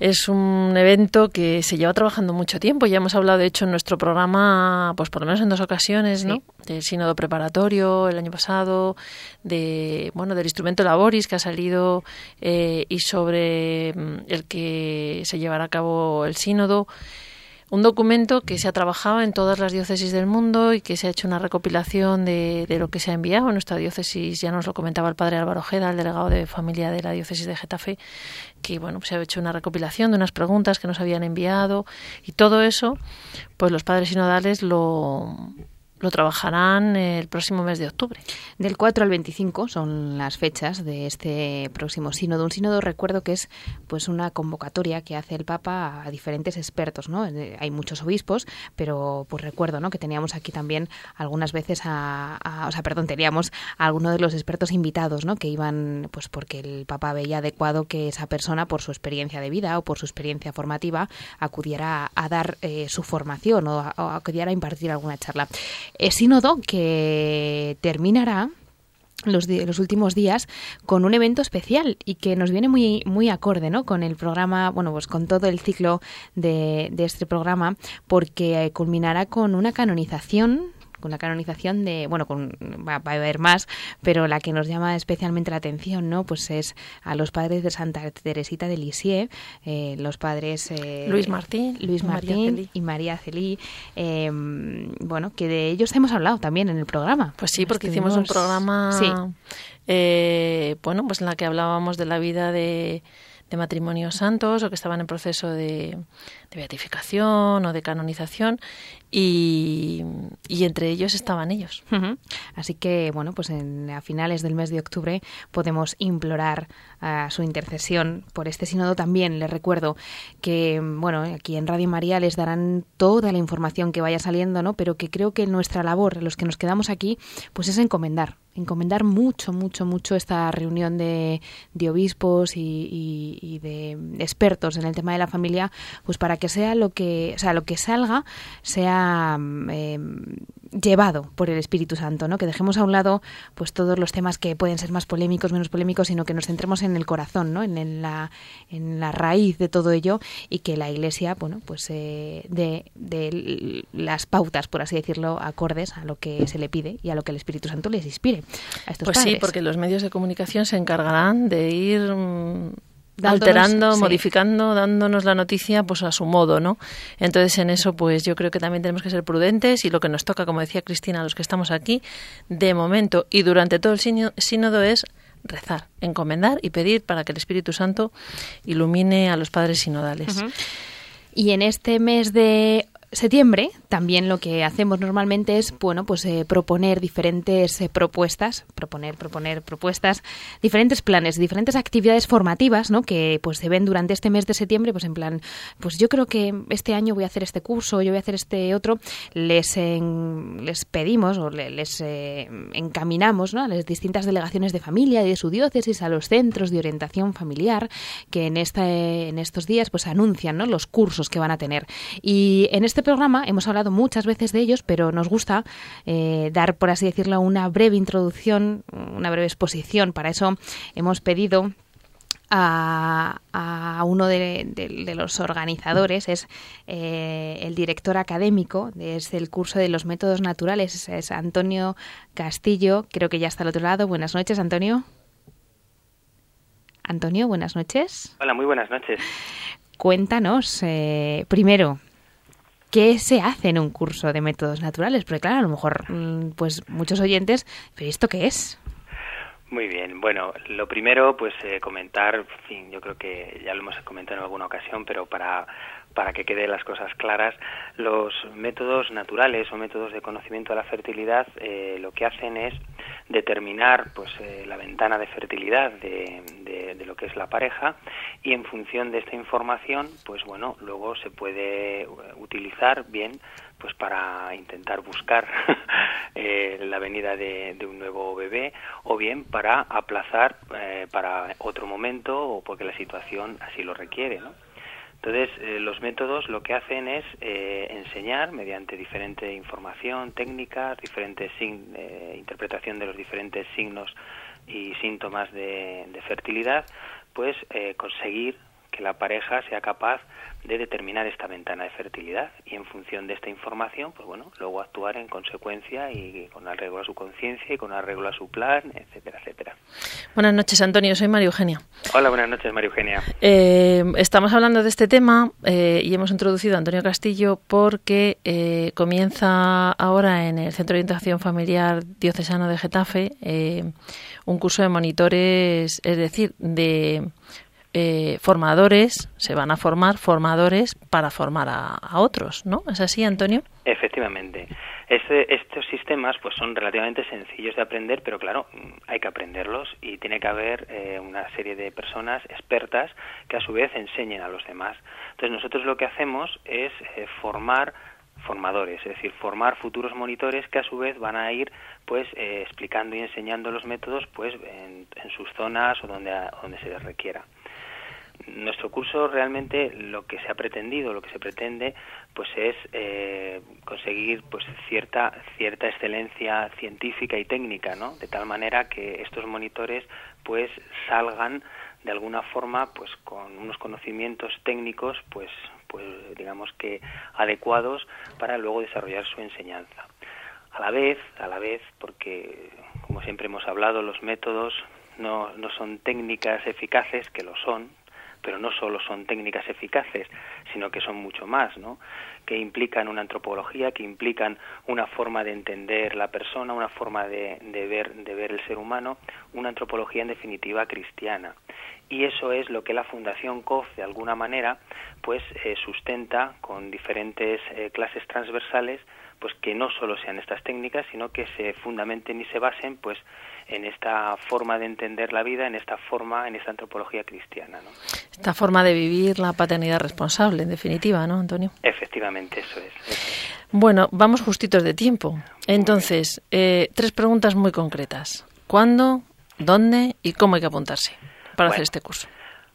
es un evento que se lleva trabajando mucho tiempo. Ya hemos hablado, de hecho, en nuestro programa, pues por lo menos en dos ocasiones, ¿no? Del sínodo preparatorio el año pasado, de bueno, del instrumento Laboris que ha salido eh, y sobre mm, el que se llevará a cabo el sínodo. Un documento que se ha trabajado en todas las diócesis del mundo y que se ha hecho una recopilación de, lo que se ha enviado. En nuestra diócesis ya nos lo comentaba el padre Álvaro Ojeda, el delegado de familia de la diócesis de Getafe, que bueno, se ha hecho una recopilación de unas preguntas que nos habían enviado y todo eso, pues los padres sinodales lo lo trabajarán el próximo mes de octubre. Del 4 al 25 son las fechas de este próximo sínodo. Un sínodo, recuerdo que es pues una convocatoria que hace el Papa a diferentes expertos, ¿no? Eh, hay muchos obispos, pero pues recuerdo, ¿no? Que teníamos aquí también algunas veces a, o sea, perdón, teníamos a alguno de los expertos invitados, ¿no? Que iban, pues porque el Papa veía adecuado que esa persona, por su experiencia de vida o por su experiencia formativa, acudiera a, dar eh, su formación o, o acudiera a impartir alguna charla sínodo que terminará los, los, últimos días con un evento especial y que nos viene muy muy acorde ¿no? con el programa bueno pues con todo el ciclo de, de este programa porque culminará con una canonización con la canonización de, bueno, con, va, a haber más, pero la que nos llama especialmente la atención, ¿no? Pues es a los padres de Santa Teresita de Lisieux, eh, los padres eh, Luis Martín, Luis Martín y María Celí, em, bueno, que de ellos hemos hablado también en el programa. Pues sí, porque hicimos un programa, sí. Eh, bueno, pues en la que hablábamos de la vida de de matrimonios santos o que estaban en proceso de, de beatificación o de canonización y, y, entre ellos estaban ellos. Así que, bueno, pues en, a finales del mes de octubre podemos implorar a su intercesión por este sínodo también. Les recuerdo que, bueno, aquí en Radio María les darán toda la información que vaya saliendo, ¿no? Pero que creo que nuestra labor, los que nos quedamos aquí, pues es encomendar encomendar mucho, mucho, mucho esta reunión de, de obispos y, de expertos en el tema de la familia, pues para que sea lo que, o sea, lo que salga sea eh, llevado por el Espíritu Santo, ¿no? Que dejemos a un lado pues todos los temas que pueden ser más polémicos, menos polémicos, sino que nos centremos en el corazón, ¿no? En, la, en la raíz de todo ello y que la Iglesia, bueno, pues eh, de, de las pautas, por así decirlo, acordes a lo que se le pide y a lo que el Espíritu Santo les inspire a estos Pues sí, porque los medios de comunicación se encargarán de ir alterando, modificando, dándonos la noticia pues a su modo, ¿no? Entonces en eso pues yo creo que también tenemos que ser prudentes y lo que nos toca, como decía Cristina, a los que estamos aquí, de momento y durante todo el sínodo es rezar, encomendar y pedir para que el Espíritu Santo ilumine a los padres sinodales. Y en este mes de septiembre también lo que hacemos normalmente es bueno pues eh, proponer diferentes eh, propuestas proponer proponer propuestas diferentes planes diferentes actividades formativas no que pues se ven durante este mes de septiembre pues en plan pues yo creo que este año voy a hacer este curso yo voy a hacer este otro les les pedimos o les eh, encaminamos ¿no? a las distintas delegaciones de familia y de su diócesis a los centros de orientación familiar que en este en estos días pues anuncian ¿no? los cursos que van a tener y en este programa hemos hablado muchas veces de ellos, pero nos gusta eh, dar, por así decirlo, una breve introducción, una breve exposición. Para eso hemos pedido a, uno de, los organizadores, es eh, el director académico del curso de los métodos naturales, es Antonio Castillo, creo que ya está al otro lado. Buenas noches, Antonio. Antonio, buenas noches. Hola, muy buenas noches. Cuéntanos, eh, primero, ¿qué se hace en un curso de métodos naturales? Porque claro, a lo mejor mm, pues muchos oyentes, ¿pero esto qué es? Muy bien, bueno, lo primero pues eh, comentar, en fin, yo creo que ya lo hemos comentado en alguna ocasión, pero para para que queden las cosas claras, los métodos naturales o métodos de conocimiento de la fertilidad eh, lo que hacen es determinar pues eh, la ventana de fertilidad de, lo que es la pareja y en función de esta información pues bueno luego se puede utilizar bien pues para intentar buscar eh, la venida de, un nuevo bebé o bien para aplazar para otro momento o porque la situación así lo requiere ¿no? Entonces, eh, los métodos lo que hacen es eh, enseñar mediante diferente información, técnicas, diferentes eh, interpretación de los diferentes signos y síntomas de, de fertilidad, pues conseguir que la pareja sea capaz de determinar esta ventana de fertilidad y en función de esta información, pues bueno, luego actuar en consecuencia y con arreglo a su conciencia y con arreglo a su plan, etcétera, etcétera. Buenas noches, Antonio. Soy María Eugenia. Hola, buenas noches, María Eugenia. Eh, estamos hablando de este tema eh, y hemos introducido a Antonio Castillo porque eh, comienza ahora en el Centro de Orientación Familiar Diocesano de Getafe un curso de monitores, es decir, de eh, formadores, se van a formar formadores para formar a, otros, ¿no? ¿Es así, Antonio? Efectivamente. Este, estos sistemas pues son relativamente sencillos de aprender, pero claro, hay que aprenderlos y tiene que haber eh, una serie de personas expertas que a su vez enseñen a los demás. Entonces nosotros lo que hacemos es eh, formar formadores, es decir, formar futuros monitores que a su vez van a ir pues explicando y enseñando los métodos pues en, en sus zonas o donde, donde se les requiera nuestro curso realmente lo que se ha pretendido, lo que se pretende, pues es eh, conseguir pues cierta cierta excelencia científica y técnica, ¿no? De tal manera que estos monitores pues salgan de alguna forma pues con unos conocimientos técnicos pues pues digamos que adecuados para luego desarrollar su enseñanza. A la vez, a la vez, porque como siempre hemos hablado, los métodos no, no son técnicas eficaces, que lo son, pero no solo son técnicas eficaces, sino que son mucho más, ¿no? que implican una antropología, que implican una forma de entender la persona, una forma de, ver, de ver el ser humano, una antropología en definitiva cristiana. Y eso es lo que la Fundación COF, de alguna manera, pues eh, sustenta con diferentes eh, clases transversales, pues que no solo sean estas técnicas, sino que se fundamenten y se basen, pues, en esta forma de entender la vida, en esta forma, en esta antropología cristiana. ¿no? Esta forma de vivir la paternidad responsable, en definitiva, ¿no, Antonio? Efectivamente, eso es. Bueno, vamos justitos de tiempo. Entonces, eh, tres preguntas muy concretas. ¿Cuándo, dónde y cómo hay que apuntarse para hacer este curso?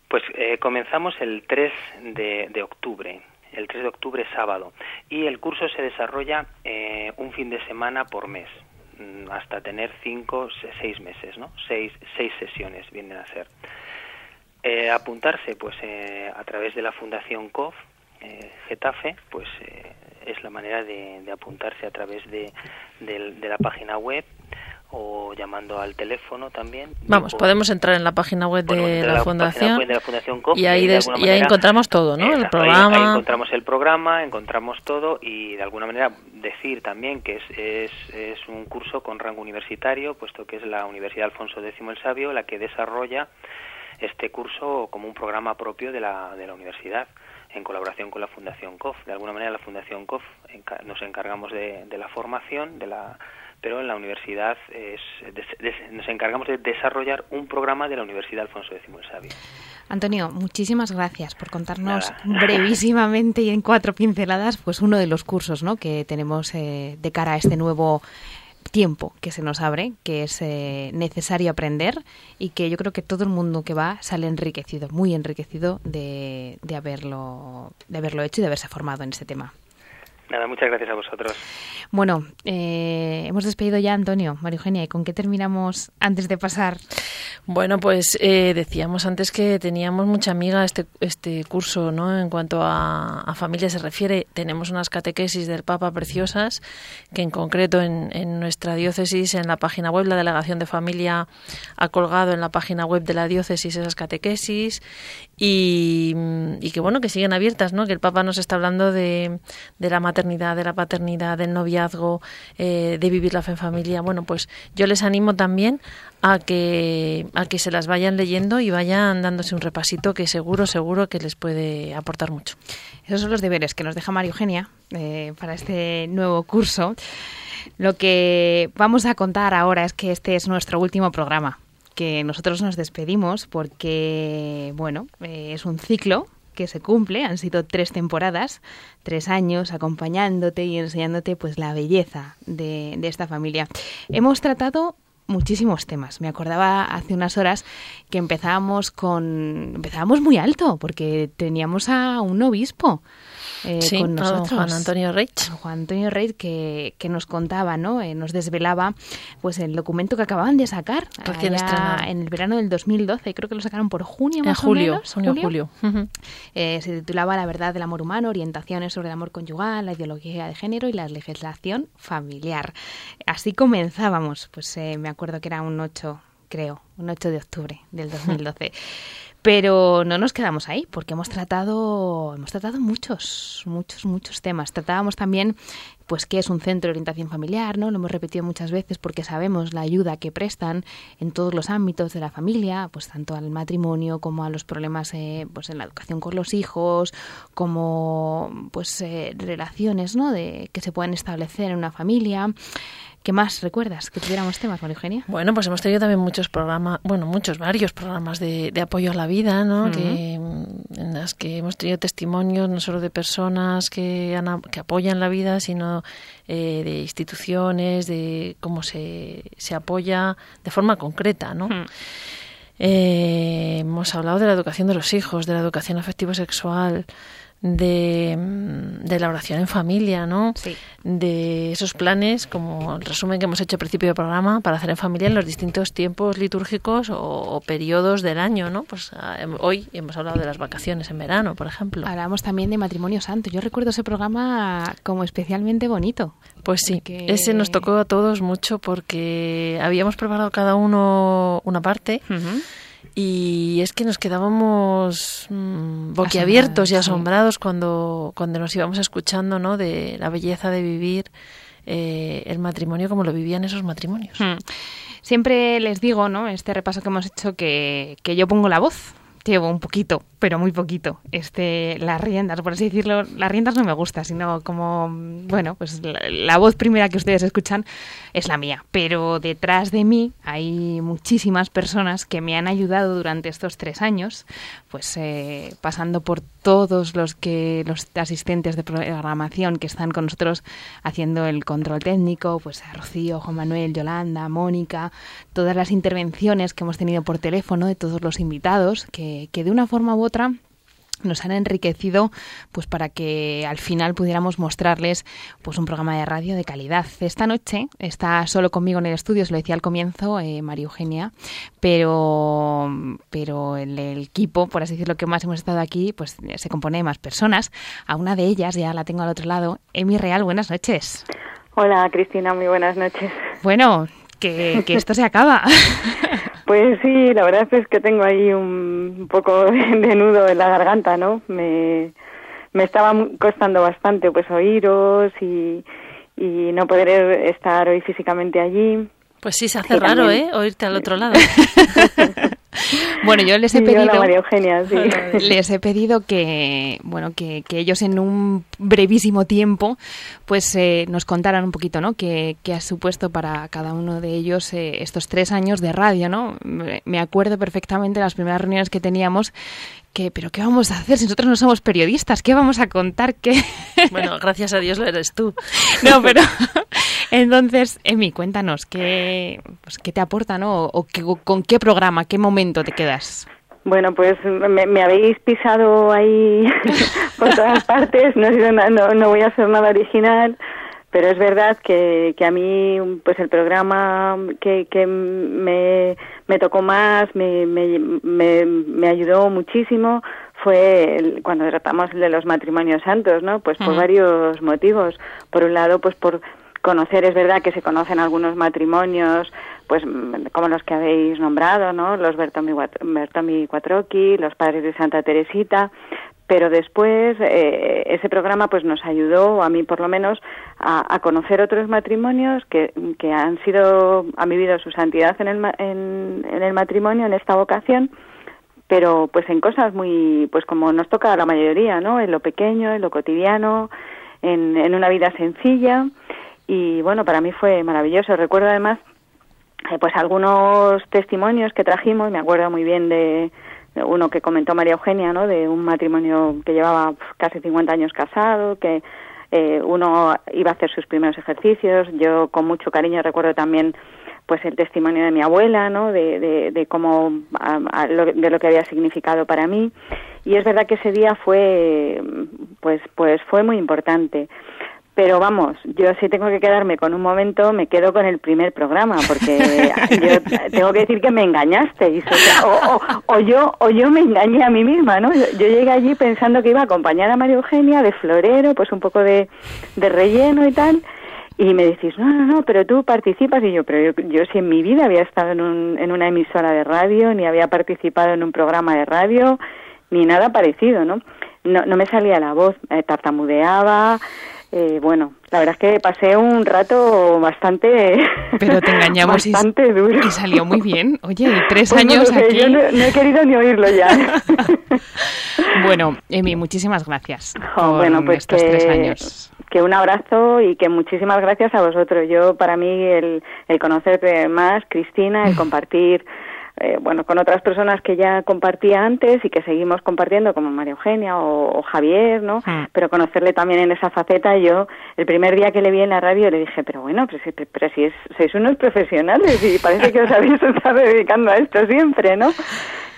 Pues eh, comenzamos el 3 de, de octubre el 3 de octubre sábado y el curso se desarrolla eh, un fin de semana por mes Mm, hasta tener cinco, seis meses, ¿no? Seis, seis sesiones vienen a ser. Eh, apuntarse, pues, eh, a través de la Fundación COF, eh, Getafe, pues es la manera de, apuntarse a través de, de, la página web o llamando al teléfono también. Vamos, podemos entrar en la página web de, la, fundación, y ahí, y ahí encontramos todo, ¿no? el programa. Ahí, encontramos el programa, encontramos todo y de alguna manera decir también que es, es, es, un curso con rango universitario, puesto que es la Universidad Alfonso X el Sabio la que desarrolla este curso como un programa propio de la, de la universidad en colaboración con la Fundación COF. De alguna manera la Fundación COF nos encargamos de, de la formación, de la pero en la universidad es, nos encargamos de desarrollar un programa de la Universidad Alfonso X el Sabio. Antonio, muchísimas gracias por contarnos brevísimamente y en cuatro pinceladas pues uno de los cursos ¿no? que tenemos eh, de cara a este nuevo tiempo que se nos abre, que es eh, necesario aprender y que yo creo que todo el mundo que va sale enriquecido, muy enriquecido de, de, haberlo, de haberlo hecho y de haberse formado en este tema. Muchas gracias a vosotros. Bueno, eh, hemos despedido ya a Antonio, María Eugenia, ¿y con qué terminamos antes de pasar? Bueno, pues eh, decíamos antes que teníamos mucha amiga este, este curso, ¿no? En cuanto a, familia se refiere, tenemos unas catequesis del Papa preciosas, que en concreto en, en, nuestra diócesis, en la página web, la Delegación de Familia ha colgado en la página web de la diócesis esas catequesis y, y que, bueno, que siguen abiertas, ¿no? Que el Papa nos está hablando de, de la maternidad, de la paternidad, del noviazgo, eh, de vivir la fe en familia. Bueno, pues yo les animo también a que, a que se las vayan leyendo y vayan dándose un repasito que seguro, seguro que les puede aportar mucho. Esos son los deberes que nos deja María Eugenia eh, para este nuevo curso. Lo que vamos a contar ahora es que este es nuestro último programa, que nosotros nos despedimos porque, bueno, eh, es un ciclo que se cumple, han sido tres temporadas, tres años acompañándote y enseñándote pues la belleza de, de esta familia. Hemos tratado muchísimos temas. Me acordaba hace unas horas que empezábamos con empezábamos muy alto porque teníamos a un obispo eh, con nosotros. Juan Antonio Reich. Juan Antonio Reich que, que nos contaba, ¿no? Eh, nos desvelaba pues el documento que acababan de sacar en el verano del 2012. Creo que lo sacaron por junio más julio, o menos. Junio, julio. Eh, se titulaba La verdad del amor humano, orientaciones sobre el amor conyugal, la ideología de género y la legislación familiar. Así comenzábamos. Pues me acuerdo que era un 8 creo, un 8 de octubre del 2012. Pero no nos quedamos ahí, porque hemos tratado, hemos tratado muchos, muchos, muchos temas. Tratábamos también, pues, qué es un centro de orientación familiar, ¿no? Lo hemos repetido muchas veces porque sabemos la ayuda que prestan en todos los ámbitos de la familia, pues tanto al matrimonio como a los problemas, eh, pues, en la educación con los hijos, como, pues, eh, relaciones, ¿no? De que se pueden establecer en una familia. ¿Qué más recuerdas que tuviéramos temas, María Eugenia? Bueno, pues hemos tenido también muchos programas, bueno, muchos, varios programas de, apoyo a la vida, ¿no? que, en las que hemos tenido testimonios no solo de personas que, que apoyan la vida, sino eh, de instituciones, de cómo se, se apoya de forma concreta, ¿no? Eh, hemos hablado de la educación de los hijos, de la educación afectivo-sexual, de, mm, de, la oración en familia, ¿no? Sí. De esos planes, como el resumen que hemos hecho al principio del programa, para hacer en familia en los distintos tiempos litúrgicos o, periodos del año, ¿no? Pues ah, hoy hemos hablado de las vacaciones en verano, por ejemplo. Hablamos también de matrimonio santo. Yo recuerdo ese programa como especialmente bonito. Pues sí, ese nos tocó a todos mucho porque habíamos preparado cada uno una parte. Y es que nos quedábamos mm, boquiabiertos y asombrados cuando, cuando nos íbamos escuchando ¿no? de la belleza de vivir eh, el matrimonio como lo vivían esos matrimonios. Hmm. Siempre les digo, ¿no? Este repaso que hemos hecho, que, que yo pongo la voz llevo un poquito, pero muy poquito, este, las riendas, por así decirlo. Las riendas no me gusta, sino como, bueno, pues la, voz primera que ustedes escuchan es la mía. Pero detrás de mí hay muchísimas personas que me han ayudado durante estos tres años, pues eh, pasando por todos los que los asistentes de programación que están con nosotros haciendo el control técnico, pues a Rocío, Juan Manuel, Yolanda, Mónica, todas las intervenciones que hemos tenido por teléfono de todos los invitados que, que de una forma u otra nos han enriquecido pues para que al final pudiéramos mostrarles pues un programa de radio de calidad. Esta noche está solo conmigo en el estudio, se lo decía al comienzo, eh, María Eugenia, pero, pero el, equipo, por así decirlo, que más hemos estado aquí, pues se compone de más personas. A una de ellas ya la tengo al otro lado. Emi Real, buenas noches. Hola Cristina, muy buenas noches. Bueno, que, que esto se acaba. Pues sí, la verdad es que tengo ahí un poco de nudo en la garganta, ¿no? Me, me estaba costando bastante pues oíros y, y no poder estar hoy físicamente allí. Pues sí, se hace raro, ¿eh? Oírte al otro lado. Bueno, yo les he Sí, pedido hola, María Eugenia, sí. les he pedido que bueno que, que ellos en un brevísimo tiempo pues eh, nos contaran un poquito, ¿no? Qué, qué ha supuesto para cada uno de ellos eh, estos tres años de radio, ¿no? Me me acuerdo perfectamente de las primeras reuniones que teníamos que, pero ¿qué vamos a hacer si nosotros no somos periodistas? ¿Qué vamos a contar? ¿Qué? Bueno, gracias a Dios lo eres tú. No, pero entonces, Emi, cuéntanos, ¿qué, pues, ¿qué te aporta, no? O, qué- con qué programa, qué momento te quedas? Bueno, pues me, me habéis pisado ahí por todas partes, no, no, no voy a hacer nada original, pero es verdad que, que a mí pues el programa que, que me, me tocó más, me, me, me, me ayudó muchísimo fue el- cuando tratamos de los matrimonios santos, ¿no? Pues por varios motivos. Por un lado, pues por conocer, es verdad que se conocen algunos matrimonios, pues mm, como los que habéis nombrado, ¿no? Los Bertomi, Bertomi los padres de Santa Teresita, pero después eh, ese programa pues nos ayudó, a mí por lo menos, a, a conocer otros matrimonios que, que han sido, han vivido su santidad en el, en, en el matrimonio, en esta vocación, pero pues en cosas muy, pues como nos toca a la mayoría, ¿no? En lo pequeño, en lo cotidiano, en, en una vida sencilla y bueno, para mí fue maravilloso. Recuerdo además eh, pues algunos testimonios que trajimos, me acuerdo muy bien de, uno que comentó María Eugenia, ¿no? De un matrimonio que llevaba pues, casi 50 años casado, que eh, uno iba a hacer sus primeros ejercicios. Yo con mucho cariño recuerdo también pues el testimonio de mi abuela, ¿no? De, de, cómo, lo- de lo que había significado para mí. Y es verdad que ese día fue, pues, pues fue muy importante. Pero vamos, yo si tengo que quedarme con un momento, me quedo con el primer programa, porque yo tengo que decir que me engañasteis, o, sea, o, o- o yo o yo me engañé a mí misma, ¿no? Yo, yo llegué allí pensando que iba a acompañar a María Eugenia de florero, pues un poco de, de relleno y tal, y me decís, no, no, no, pero tú participas, y yo, pero yo, yo si en mi vida había estado en, un, en una emisora de radio, ni había participado en un programa de radio, ni nada parecido, ¿no? No, no me salía la voz, eh, tartamudeaba, eh, bueno, la verdad es que pasé un rato bastante... Pero te engañamos y, bastante duro. y salió muy bien. Oye, y tres Pues no años sé, aquí. Yo no, no he querido ni oírlo ya. Bueno, Emi, muchísimas gracias Oh, bueno, pues estos que, tres años. que un abrazo y que muchísimas gracias a vosotros. Yo, para mí, el, el conocerte más, Cristina, el compartir, eh, bueno, con otras personas que ya compartía antes y que seguimos compartiendo, como María Eugenia o, o Javier, ¿no? Mm. Pero conocerle también en esa faceta, yo, el primer día que le vi en la radio, le dije, pero bueno, pero si, pero si es- sois unos profesionales y parece que os habéis estado dedicando a esto siempre, ¿no?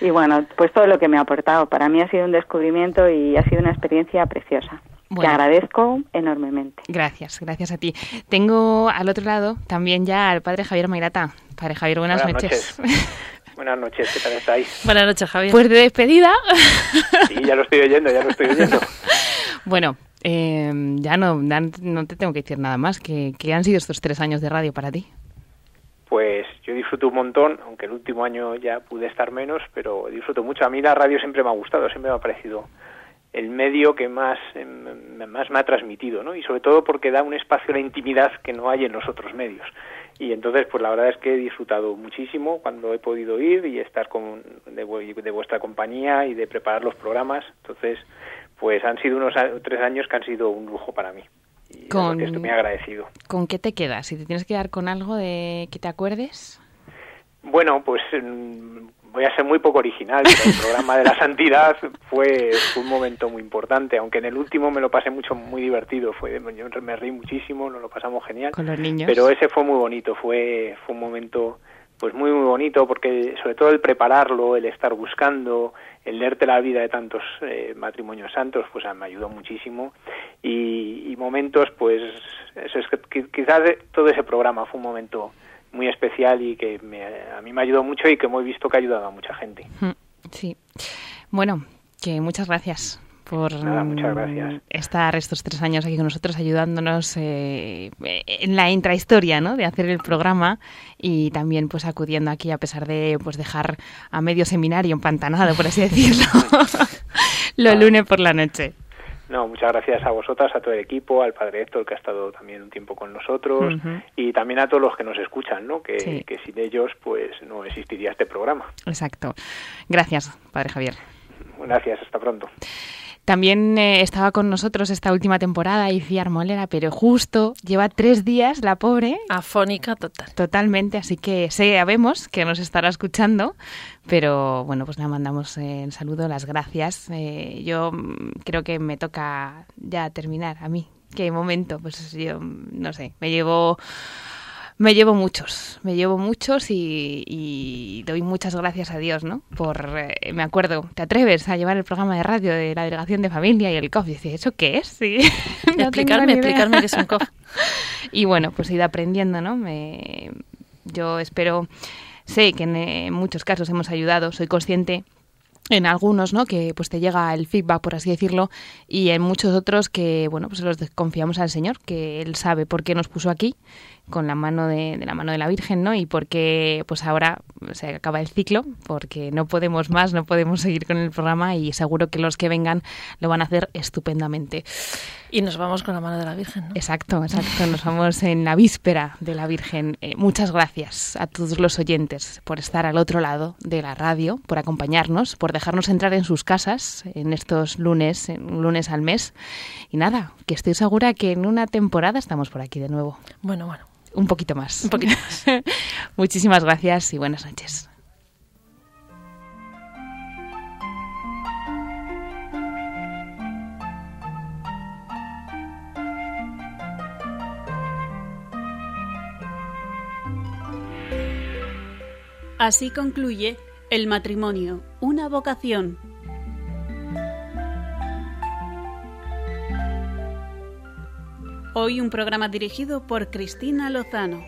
Y bueno, pues todo lo que me ha aportado. Para mí ha sido un descubrimiento y ha sido una experiencia preciosa. Que Bueno. agradezco enormemente. Gracias, gracias a ti. Tengo al otro lado también ya al padre Javier Mairata. Padre Javier, buenas, Buenas noches. Buenas noches, ¿qué tal estáis? Buenas noches, Javier. Pues de despedida. Sí, ya lo estoy oyendo, ya lo estoy oyendo. Bueno, eh, ya no, no te tengo que decir nada más. que que han sido estos tres años de radio para ti? Pues yo disfruto un montón, aunque el último año ya pude estar menos, pero disfruto mucho. A mí la radio siempre me ha gustado, siempre me ha parecido el medio que más, em, más me ha transmitido, ¿no? Y sobre todo porque da un espacio a la intimidad que no hay en los otros medios. Y entonces, pues la verdad es que he disfrutado muchísimo cuando he podido ir y estar con, de, de vuestra compañía y de preparar los programas. Entonces, pues han sido unos a- tres años que han sido un lujo para mí. Y Con- con... estoy muy agradecido. ¿Con qué te quedas? Si te tienes que quedar con algo de que te acuerdes. Bueno, pues mm, voy a ser muy poco original, pero el programa de la santidad fue, fue un momento muy importante, aunque en el último me lo pasé mucho, muy divertido, fue, yo me reí muchísimo, nos lo pasamos genial. Con los niños. Pero ese fue muy bonito, fue, fue un momento pues muy muy bonito porque sobre todo el prepararlo, el estar buscando, el leerte la vida de tantos eh, matrimonios santos, pues ah, me ayudó muchísimo y, y momentos pues eso es que qui- quizás todo ese programa fue un momento muy especial y que me- a mí me ayudó mucho y que hemos visto que ha ayudado a mucha gente. Mm, Sí. Bueno, que muchas gracias por Nada, muchas mm, gracias. estar estos tres años aquí con nosotros ayudándonos eh, en la intrahistoria ¿no? de hacer el programa y también pues acudiendo aquí a pesar de pues dejar a medio seminario empantanado por así decirlo los lunes por la noche No, muchas gracias a vosotras, a todo el equipo, al padre Héctor que ha estado también un tiempo con nosotros y también a todos los que nos escuchan, ¿no? Que, que sin ellos pues no existiría este programa. Exacto. Gracias, padre Javier. Gracias, hasta pronto. También eh, estaba con nosotros esta última temporada Icía Armolera, pero justo lleva tres días la pobre. Afónica total. Totalmente, así que sabemos que nos estará escuchando, pero bueno, pues le mandamos en saludo las gracias. Eh, yo mm, creo que me toca ya terminar a mí. ¿Qué momento? Pues yo no sé, me llevo me llevo muchos, me llevo muchos y, doy muchas gracias a Dios, ¿no? Por, eh, me acuerdo, ¿te atreves a llevar el programa de radio de la delegación de familia y el COF? Y decía, ¿eso qué es? Sí. explicarme, explicarme qué es un COF. y bueno, pues he ido aprendiendo, ¿no? Me, yo espero, sé que en muchos casos hemos ayudado, soy consciente en algunos, ¿no? Que pues te llega el feedback, por así decirlo, y en muchos otros que, bueno, pues los confiamos al Señor, que Él sabe por qué nos puso aquí con la mano de, la mano de la Virgen, ¿no? Y porque pues ahora se acaba el ciclo, porque no podemos más, no podemos seguir con el programa y seguro que los que vengan lo van a hacer estupendamente. Y nos vamos con la mano de la Virgen, ¿no? Exacto, exacto. Nos vamos en la víspera de la Virgen. Eh, muchas gracias a todos los oyentes por estar al otro lado de la radio, por acompañarnos, por dejarnos entrar en sus casas en estos lunes, en lunes al mes. Y nada, que estoy segura que en una temporada estamos por aquí de nuevo. Bueno, bueno. Un poquito más. Un poquito más. Muchísimas gracias y buenas noches. Así concluye El matrimonio, una vocación Hoy un programa dirigido por Cristina Lozano.